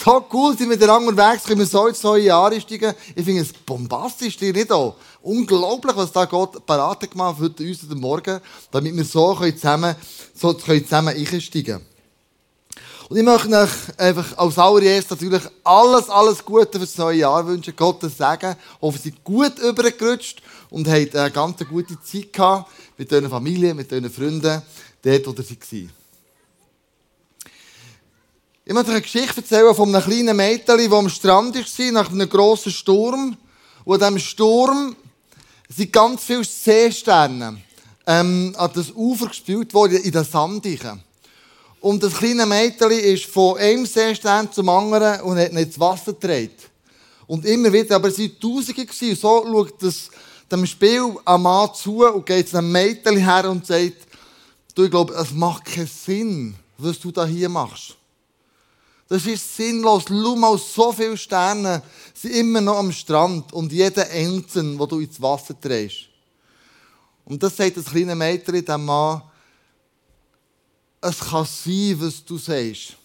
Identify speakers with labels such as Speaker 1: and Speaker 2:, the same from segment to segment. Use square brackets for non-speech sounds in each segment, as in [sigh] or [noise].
Speaker 1: so cool, sind wir miteinander unterwegs, können wir so ins neue Jahr einsteigen. Ich finde es bombastisch, dir nicht auch. Unglaublich, was da Gott parat gemacht hat für uns heute Morgen, damit wir so zusammen, so zusammen einsteigen können. Und ich möchte euch einfach als allererstes natürlich alles, alles Gute für das neue Jahr wünschen. Gottes Segen. Hoffe, Sie sind gut übergerutscht und haben eine ganz gute Zeit gehabt mit euren Familie, mit euren Freunden, dort, wo sie waren. Ich möchte eine Geschichte erzählen von einem kleinen Mädchen, das am Strand war, nach einem grossen Sturm. Und an diesem Sturm sind ganz viele Seesterne ähm, an das Ufer gespielt worden, in den Sandichen. Und das kleine Mädchen ist von einem Seestern zum anderen und hat nicht das Wasser getragen. Und immer wieder, aber es waren Tausende. Gewesen. So schaut das dem Spiel ein Mann zu und geht zu einem Mädchen her und sagt, du, ich glaube, es macht keinen Sinn, was du da hier machst. Das ist sinnlos. Schau mal, so viele Sterne sind immer noch am Strand und jeder Einzelne, wo du ins Wasser drehst. Und das sagt das kleine Mädchen dem Mann, es kann sein, was du sagst.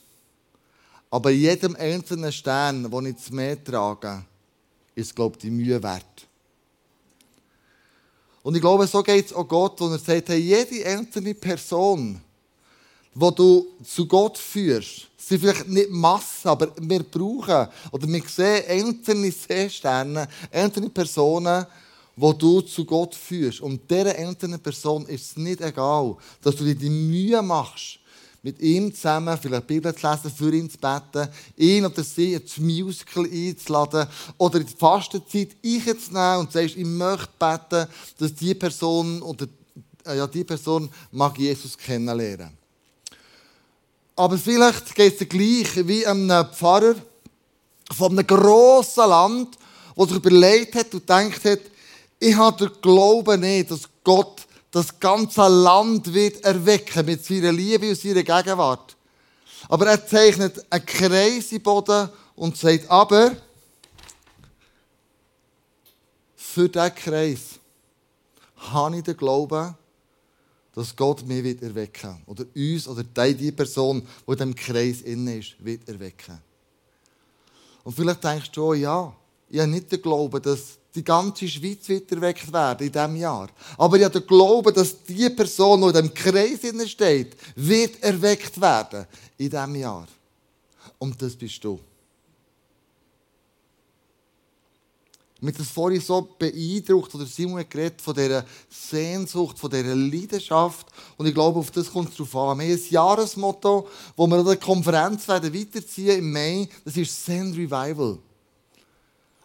Speaker 1: Aber jedem einzelnen Stern, den ich ins Meer trage, ist, glaube ich, die Mühe wert. Und ich glaube, so geht es auch Gott, wo er sagt, hey, jede einzelne Person, die du zu Gott führst, sind vielleicht nicht Massen, aber wir brauchen, oder wir sehen einzelne Seesterne, einzelne Personen, wo du zu Gott führst. Und dieser einzelnen Person ist es nicht egal, dass du dir die Mühe machst, mit ihm zusammen vielleicht Bibel zu lesen, für ihn zu beten, ihn oder sie ins Musical einzuladen oder in die Fastenzeit einzunehmen und sagst, ich möchte beten, dass die Person oder äh, ja, die Person mag Jesus kennenlernen. Aber vielleicht geht es gleich wie einem Pfarrer von einem grossen Land, der sich überlegt hat und denkt hat, ich habe den Glauben nicht, dass Gott das ganze Land wird erwecken mit seiner Liebe und seiner Gegenwart. Aber er zeichnet einen Kreis im Boden und sagt, aber für diesen Kreis habe ich den Glauben, dass Gott mich wird erwecken Oder uns oder die Person, die in diesem Kreis inne ist, wird erwecken. Und vielleicht denkst du, oh ja, ich habe nicht den Glauben, dass die ganze Schweiz wird erweckt werden in diesem Jahr. Aber ich habe den Glauben, dass die Person, die in diesem Kreis steht, wird erweckt werden in diesem Jahr. Und das bist du. Mit das vorhin so beeindruckt, oder Simon hat geredet, von dieser Sehnsucht, von dieser Leidenschaft. Und ich glaube, auf das kommt es drauf an. Wir haben ein Jahresmotto, wo wir an der Konferenz werden weiterziehen im Mai. Das ist Send Revival.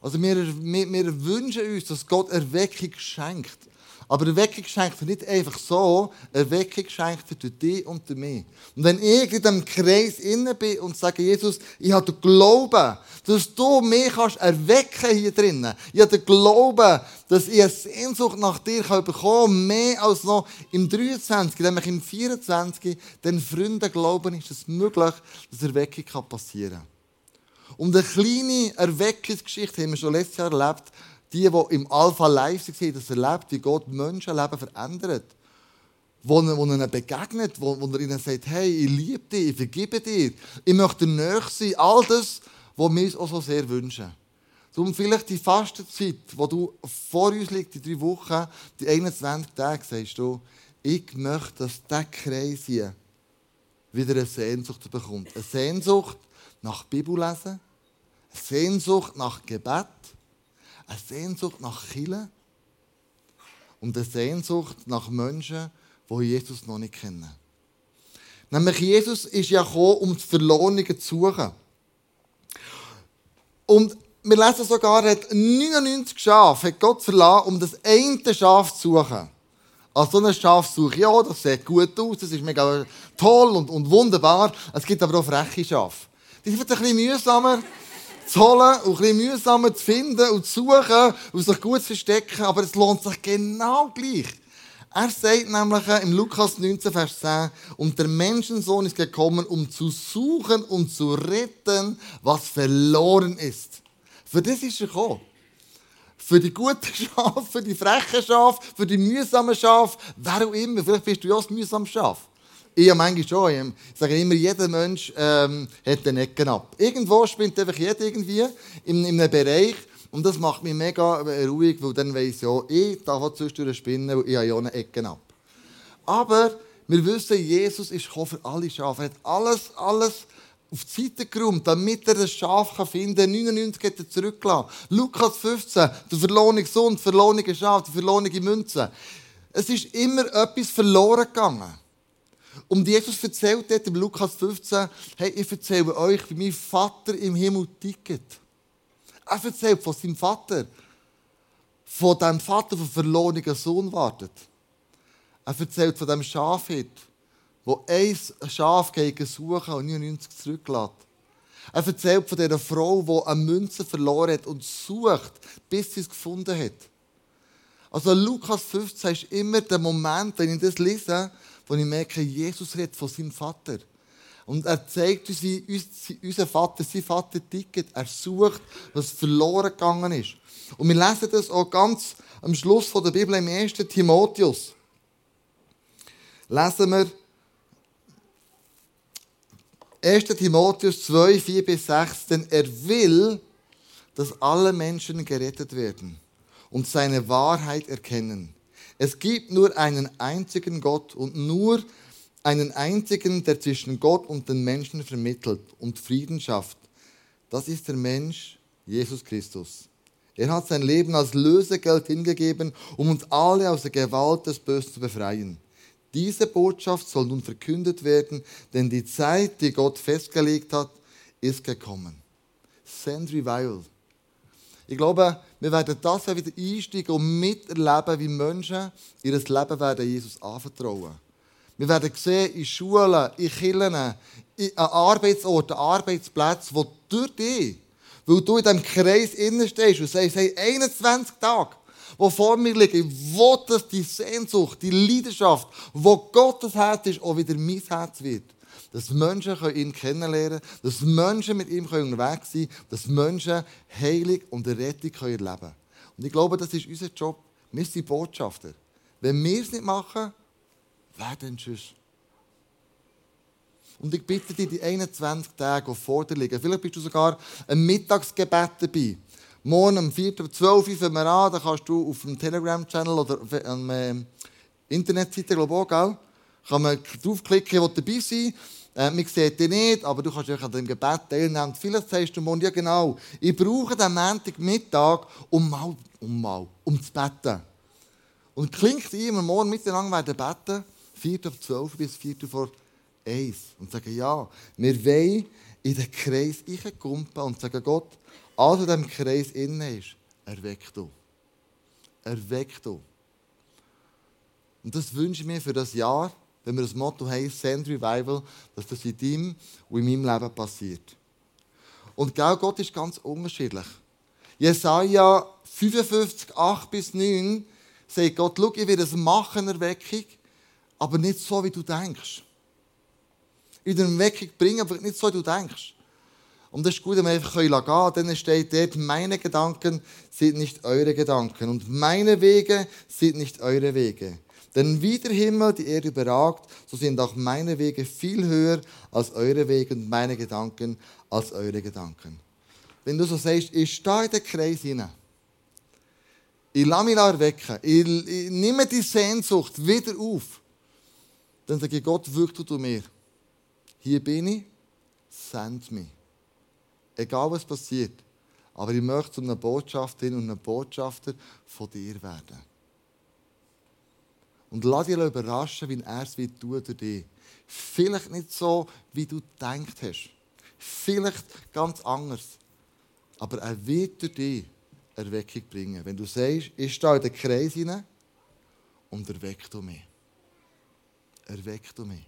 Speaker 1: Also wir, wir, wir wünschen uns, dass Gott Erweckung schenkt. Aber Erweckung schenkt er nicht einfach so, Erweckung schenkt er durch dich und durch mich. Und wenn ich in diesem Kreis innen bin und sage, Jesus, ich habe den Glauben, dass du mich kannst erwecken hier drinnen. Ich habe den Glauben, dass ich eine Sehnsucht nach dir bekommen kann, mehr als noch im 23, nämlich im 24, den Freunden glauben, ist es möglich, dass Erweckung passieren kann. Und eine kleine Erweckungsgeschichte haben wir schon letztes Jahr erlebt. Die, die im Alpha Live waren, das erlebt, wie Gott Menschenleben verändert. Wo er, wo er ihnen begegnet, wo, wo er ihnen sagt, hey, ich liebe dich, ich vergebe dir, ich möchte näher sein. All das, was wir uns auch so sehr wünschen. Darum vielleicht die Fastenzeit, wo du vor uns liegt, die drei Wochen, die 21 Tage, sagst du, ich möchte, dass dieser Kreis hier wieder eine Sehnsucht bekommt. Eine Sehnsucht nach Bibellesen, eine Sehnsucht nach Gebet, eine Sehnsucht nach Chile und eine Sehnsucht nach Menschen, die Jesus noch nicht kennen. Nämlich Jesus ist ja gekommen, um die Verlorenen zu suchen. Und wir lesen sogar, er hat 99 Schafe hat Gott verlassen, um das eine Schaf zu suchen. Als so ein Schaf suche ja, das sieht gut aus, das ist mega toll und, und wunderbar. Es gibt aber auch freche Schafe. Die sind ein bisschen mühsamer zu holen und ein bisschen mühsamer zu finden und zu suchen und sich gut zu verstecken, aber es lohnt sich genau gleich. Er sagt nämlich im Lukas 19, Vers 10, und der Menschensohn ist gekommen, um zu suchen und zu retten, was verloren ist. Für das ist er gekommen. Für die guten [laughs] Schafe, für die frechen Schafe, für die mühsamen Schafe, wer auch immer. Vielleicht bist du ja das mühsame Schaf. Ich habe manchmal schon, ich sage immer, jeder Mensch ähm, hat eine Ecken ab. Irgendwo spinnt einfach jeder irgendwie in, in einem Bereich und das macht mich mega ruhig, weil dann weiss ich ja, ich darf zwischendurch spinnen, weil ich habe ja eine Ecken ab. Aber wir wissen, Jesus ist für alle Schafe. Er hat alles, alles auf die Seite geräumt, damit er das Schaf finden kann. 99 hat er zurückgelassen. Lukas 15, der verlorene Sohn, der verlorene Schaf, die verlorene Münze. Es ist immer etwas verloren gegangen. Und Jesus erzählt dort im Lukas 15, hey, ich erzähle euch, wie mein Vater im Himmel tickt. Er erzählt von seinem Vater. Von dem Vater, der verlorenen Sohn wartet. Er erzählt von dem Schafhirt wo ein Schaf gegen suchen und 99 zurücklässt. Er erzählt von dieser Frau, die eine Münze verloren hat und sucht, bis sie es gefunden hat. Also Lukas 15 ist immer der Moment, wenn ich das lese, wo ich merke, Jesus redet von seinem Vater. Und er zeigt uns, wie unser Vater, sein Vater tickt. Er sucht, was verloren gegangen ist. Und wir lesen das auch ganz am Schluss der Bibel im 1. Timotheus. Lesen wir 1. Timotheus 2, 4 bis 6, denn er will, dass alle Menschen gerettet werden und seine Wahrheit erkennen. Es gibt nur einen einzigen Gott und nur einen einzigen, der zwischen Gott und den Menschen vermittelt und Frieden schafft. Das ist der Mensch, Jesus Christus. Er hat sein Leben als Lösegeld hingegeben, um uns alle aus der Gewalt des Bösen zu befreien. Diese Botschaft soll nun verkündet werden, denn die Zeit, die Gott festgelegt hat, ist gekommen. Send Revival. Ich glaube, wir werden das wieder einsteigen und miterleben, wie Menschen ihr Leben werden Jesus anvertrauen. Wir werden sehen, in Schulen, in Kirchen, an Arbeitsorten, Arbeitsplätzen, wo durch dich, weil du in diesem Kreis innen stehst und sagst, hey, 21 Tage, die vor mir liegen. Ich will, dass die Sehnsucht, die Leidenschaft, wo Gottes Herz ist, auch wieder mein Herz wird. Dass Menschen ihn kennenlernen können, dass Menschen mit ihm unterwegs sein können, dass Menschen Heilung und Rettung erleben können. Und ich glaube, das ist unser Job. Wir sind Botschafter. Wenn wir es nicht machen, wer denn sonst? Und ich bitte dich, die 21 Tage, die vor dir liegen, vielleicht bist du sogar ein Mittagsgebet dabei. Morgen um 4.12 Uhr fangen wir an. Da kannst du auf dem Telegram-Channel oder auf einer ähm, Internetseite, glaube ich auch, kann man draufklicken, wo dabei sein äh, Man sieht dich nicht, aber du kannst an dem Gebet teilnehmen. Vielleicht sagst du morgen, ja genau, ich brauche den Montagmittag, um mal, um mal, um zu beten. Und klingt wir morgen miteinander werden beten, 4 auf 12 bis 4 vor 1. Und sagen, ja, wir wollen in den Kreis reinkumpen und sagen, Gott, alles in diesem Kreis innen ist, erweck du. Erweck du. Und das wünsche ich mir für das Jahr, wenn wir das Motto haben, Send Revival, dass das in deinem und in meinem Leben passiert. Und genau Gott ist ganz unterschiedlich. Jesaja 55, 8 bis 9 sagt Gott, schau, ich will es machen, Erweckung, aber nicht so, wie du denkst. In der Erweckung bringen, aber nicht so, wie du denkst. Und das ist gut, wenn wir einfach gehen können. Dann steht dort, meine Gedanken sind nicht eure Gedanken und meine Wege sind nicht eure Wege. Denn wie der Himmel die Erde überragt, so sind auch meine Wege viel höher als eure Wege und meine Gedanken als eure Gedanken. Wenn du so sagst, ich stehe in den Kreis hinein, ich lasse mich erwecken, ich, ich nehme die Sehnsucht wieder auf, dann sage ich Gott, wirk du mir. Hier bin ich, send mich. Egal was passiert. Aber ich möchte zu einer Botschafterin und einem Botschafter von dir werden. Und lass dich überraschen, wie er es wird tun durch dich. Vielleicht nicht so, wie du gedacht hast. Vielleicht ganz anders. Aber er wird durch dich Erweckung bringen. Wenn du sagst, ich stehe in den Kreis hinein und erweck du mich. Erweck du mich.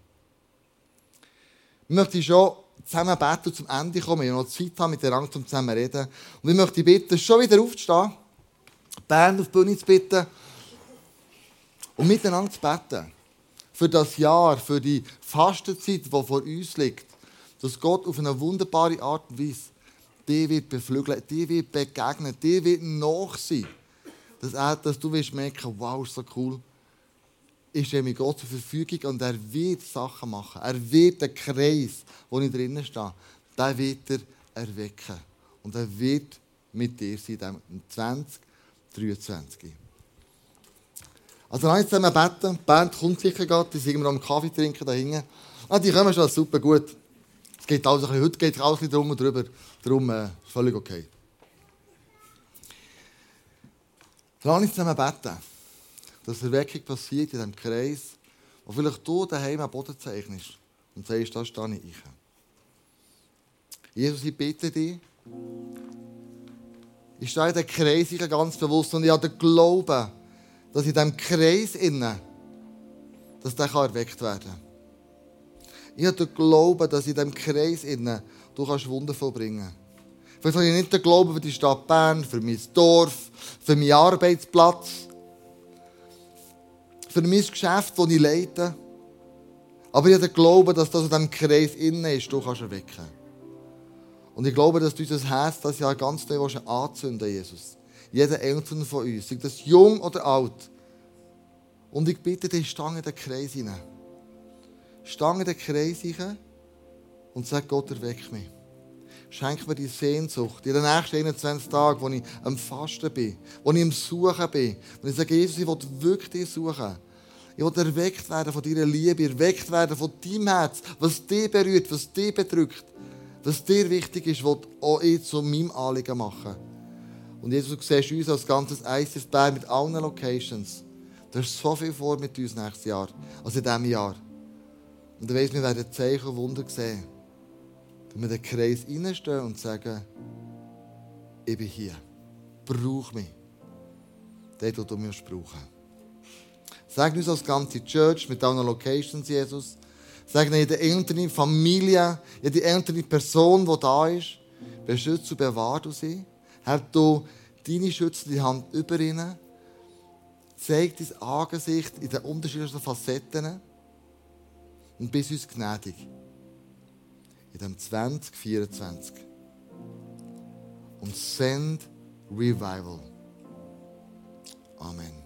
Speaker 1: Ich möchte schon zusammen beten und zum Ende kommen. Ich noch Zeit haben, mit der Angst um zusammen reden. Und ich möchte bitten, schon wieder aufzustehen, die Band auf die Bühne zu bitten und miteinander zu beten. Für das Jahr, für die Fastenzeit, die vor uns liegt. Dass Gott auf eine wunderbare Art und Weise die wird beflügeln, die wird begegnen, die wird nach sein. Dass, er, dass du wirst merken, wow, ist so cool. ist er mit Gott zur Verfügung und er wird Sachen machen. Er wird den Kreis, wo ich drinnen stehe, den wird er erwecken. Und er wird mit dir sein, im 2023. Also uns zusammen beten. Band kommt sicher gerade, die sind wir am Kaffee trinken da hinten. Ah, die kommen schon super gut. Es geht alles ein bisschen, heute geht es alles ein bisschen drum und drüber. Darum äh, völlig okay. Lass uns zusammen beten, dass Erweckung passiert in diesem Kreis, wo vielleicht du daheim am Boden zeichnest und sagst, da stehe ich. Jesus, ich bitte dich, ich stehe in diesem Kreis ganz bewusst und ich habe den Glauben, dass in diesem Kreis innen, dass der erweckt werden kann. Ich habe den Glauben, dass in diesem Kreis innen du kannst Wunder vollbringen kannst. Vielleicht habe ich nicht den Glauben für die Stadt Bern, für mein Dorf, für meinen Arbeitsplatz, für mein Geschäft, das ich leite. Aber ich habe den Glauben, dass das in diesem Kreis innen ist, du kannst erwecken. Und ich glaube, dass du unser Herz das Jahr ganz neu anzünden Jesus. Jeder Einzelne von uns, sei das jung oder alt. Und ich bitte dich, stange den Kreis hinein. Stange den Kreis hinein und sag Gott, erweck mich. Schenk mir die Sehnsucht in den nächsten 21 Tagen, wo ich am Fasten bin, wo ich am Suchen bin. Und ich sage, Jesus, ich will wirklich dich suchen. Ich will erweckt werden von deiner Liebe, erweckt werden von deinem Herz, was dich berührt, was dich bedrückt, was dir wichtig ist, was auch ich zu meinem Anliegen machen. Und Jesus, du siehst uns als ganzes ICF Bern mit allen Locations. Du hast so viel vor mit uns nächstes Jahr, also in diesem Jahr. Und du weißt, wir werden Zeichen und Wunder sehen. Wenn wir den Kreis reinstehen und sagen, ich bin hier, brauch mich. Dort, wo du mich brauchen Sag uns als ganze Church mit allen Locations, Jesus. Sag jede einzelne Familie, jede einzelne Person, die da ist, beschützt und bewahrt du Halt du deine schützende Hand über ihnen. Zeig dein Angesicht in den unterschiedlichen Facetten und bist uns gnädig. In dem 2024. Und send Revival. Amen.